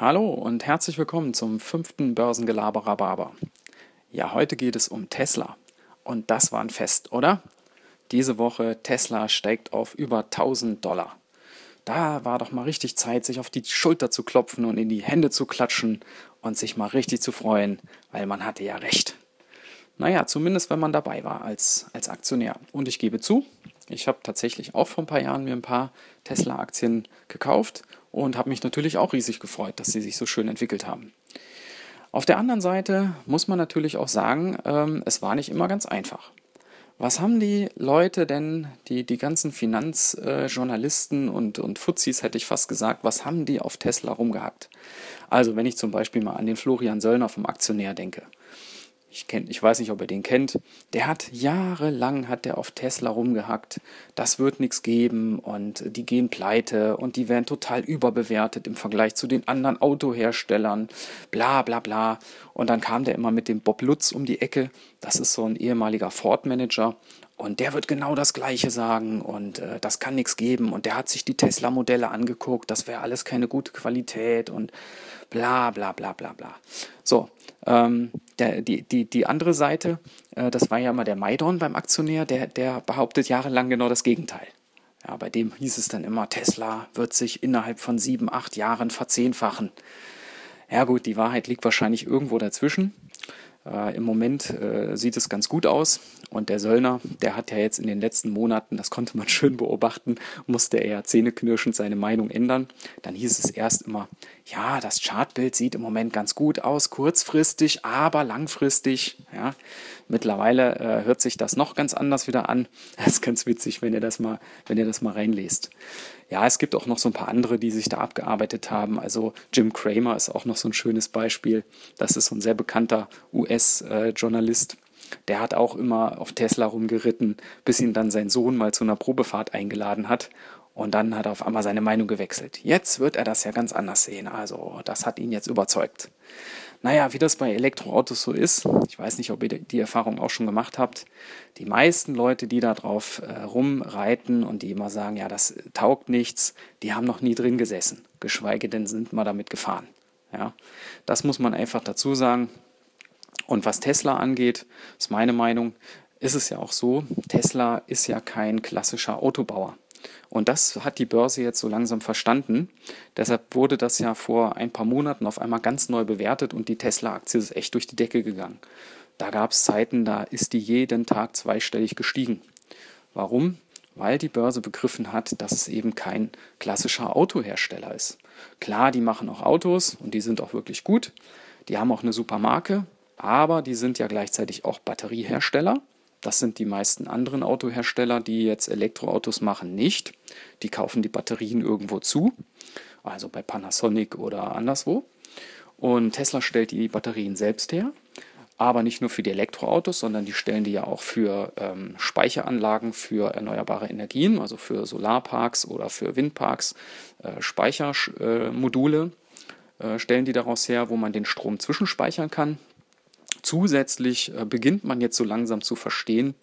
Hallo und herzlich willkommen zum fünften Börsengelaber Rhabarber. Ja, heute geht es um Tesla. Und das war ein Fest, oder? Diese Woche Tesla steigt auf über 1000 Dollar. Da war doch mal richtig Zeit, sich auf die Schulter zu klopfen und in die Hände zu klatschen und sich mal richtig zu freuen, weil man hatte ja recht. Naja, zumindest wenn man dabei war als, als Aktionär. Und ich gebe zu, ich habe tatsächlich auch vor ein paar Jahren mir ein paar Tesla-Aktien gekauft und habe mich natürlich auch riesig gefreut, dass sie sich so schön entwickelt haben. Auf der anderen Seite muss man natürlich auch sagen, ähm, es war nicht immer ganz einfach. Was haben die Leute denn, die, die ganzen Finanzjournalisten äh, und, und Fuzis, hätte ich fast gesagt, was haben die auf Tesla rumgehackt? Also, wenn ich zum Beispiel mal an den Florian Söllner vom Aktionär denke ich, kenn, ich weiß nicht, ob ihr den kennt, der hat jahrelang hat der auf Tesla rumgehackt, das wird nichts geben und die gehen pleite und die werden total überbewertet im Vergleich zu den anderen Autoherstellern, bla bla bla. Und dann kam der immer mit dem Bob Lutz um die Ecke, das ist so ein ehemaliger Ford-Manager. Und der wird genau das Gleiche sagen. Und äh, das kann nichts geben. Und der hat sich die Tesla-Modelle angeguckt, das wäre alles keine gute Qualität. Und bla bla bla bla bla. So, ähm, der, die, die, die andere Seite, äh, das war ja immer der Maidon beim Aktionär, der, der behauptet jahrelang genau das Gegenteil. Ja, bei dem hieß es dann immer, Tesla wird sich innerhalb von sieben, acht Jahren verzehnfachen. Ja gut, die Wahrheit liegt wahrscheinlich irgendwo dazwischen. Äh, Im Moment äh, sieht es ganz gut aus und der Söllner, der hat ja jetzt in den letzten Monaten, das konnte man schön beobachten, musste er ja zähneknirschend seine Meinung ändern. Dann hieß es erst immer, ja, das Chartbild sieht im Moment ganz gut aus, kurzfristig, aber langfristig. Ja. Mittlerweile äh, hört sich das noch ganz anders wieder an. Das ist ganz witzig, wenn ihr das mal, wenn ihr das mal reinlest. Ja, es gibt auch noch so ein paar andere, die sich da abgearbeitet haben. Also Jim Cramer ist auch noch so ein schönes Beispiel. Das ist so ein sehr bekannter US-Journalist. Der hat auch immer auf Tesla rumgeritten, bis ihn dann sein Sohn mal zu einer Probefahrt eingeladen hat. Und dann hat er auf einmal seine Meinung gewechselt. Jetzt wird er das ja ganz anders sehen. Also, das hat ihn jetzt überzeugt. Naja, wie das bei Elektroautos so ist, ich weiß nicht, ob ihr die Erfahrung auch schon gemacht habt, die meisten Leute, die da drauf äh, rumreiten und die immer sagen, ja, das taugt nichts, die haben noch nie drin gesessen, geschweige denn sind mal damit gefahren. Ja, das muss man einfach dazu sagen. Und was Tesla angeht, ist meine Meinung, ist es ja auch so, Tesla ist ja kein klassischer Autobauer. Und das hat die Börse jetzt so langsam verstanden. Deshalb wurde das ja vor ein paar Monaten auf einmal ganz neu bewertet und die Tesla-Aktie ist echt durch die Decke gegangen. Da gab es Zeiten, da ist die jeden Tag zweistellig gestiegen. Warum? Weil die Börse begriffen hat, dass es eben kein klassischer Autohersteller ist. Klar, die machen auch Autos und die sind auch wirklich gut. Die haben auch eine super Marke, aber die sind ja gleichzeitig auch Batteriehersteller. Das sind die meisten anderen Autohersteller, die jetzt Elektroautos machen, nicht. Die kaufen die Batterien irgendwo zu, also bei Panasonic oder anderswo. Und Tesla stellt die Batterien selbst her, aber nicht nur für die Elektroautos, sondern die stellen die ja auch für ähm, Speicheranlagen für erneuerbare Energien, also für Solarparks oder für Windparks, äh, Speichermodule äh, stellen die daraus her, wo man den Strom zwischenspeichern kann. Zusätzlich äh, beginnt man jetzt so langsam zu verstehen,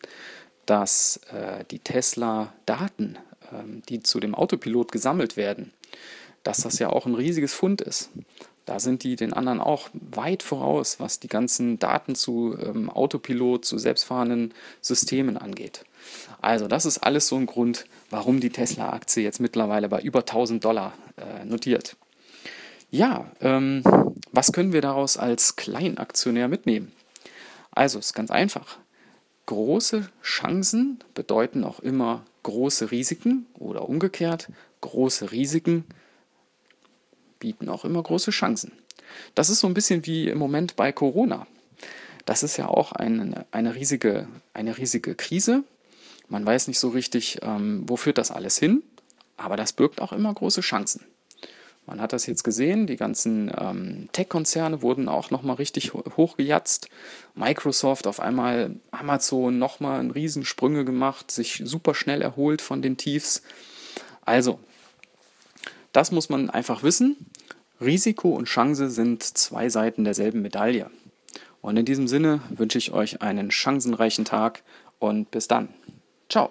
dass äh, die Tesla-Daten, äh, die zu dem Autopilot gesammelt werden, dass das ja auch ein riesiges Fund ist. Da sind die den anderen auch weit voraus, was die ganzen Daten zu ähm, Autopilot, zu selbstfahrenden Systemen angeht. Also das ist alles so ein Grund, warum die Tesla-Aktie jetzt mittlerweile bei über 1000 Dollar äh, notiert. Ja, ähm, was können wir daraus als Kleinaktionär mitnehmen? Also, es ist ganz einfach. Große Chancen bedeuten auch immer große Risiken oder umgekehrt, große Risiken bieten auch immer große Chancen. Das ist so ein bisschen wie im Moment bei Corona. Das ist ja auch eine, eine, riesige, eine riesige Krise. Man weiß nicht so richtig, ähm, wo führt das alles hin, aber das birgt auch immer große Chancen. Man hat das jetzt gesehen, die ganzen ähm, Tech-Konzerne wurden auch nochmal richtig hochgejatzt. Microsoft auf einmal, Amazon nochmal einen Riesensprünge gemacht, sich super schnell erholt von den Tiefs. Also, das muss man einfach wissen. Risiko und Chance sind zwei Seiten derselben Medaille. Und in diesem Sinne wünsche ich euch einen chancenreichen Tag und bis dann. Ciao.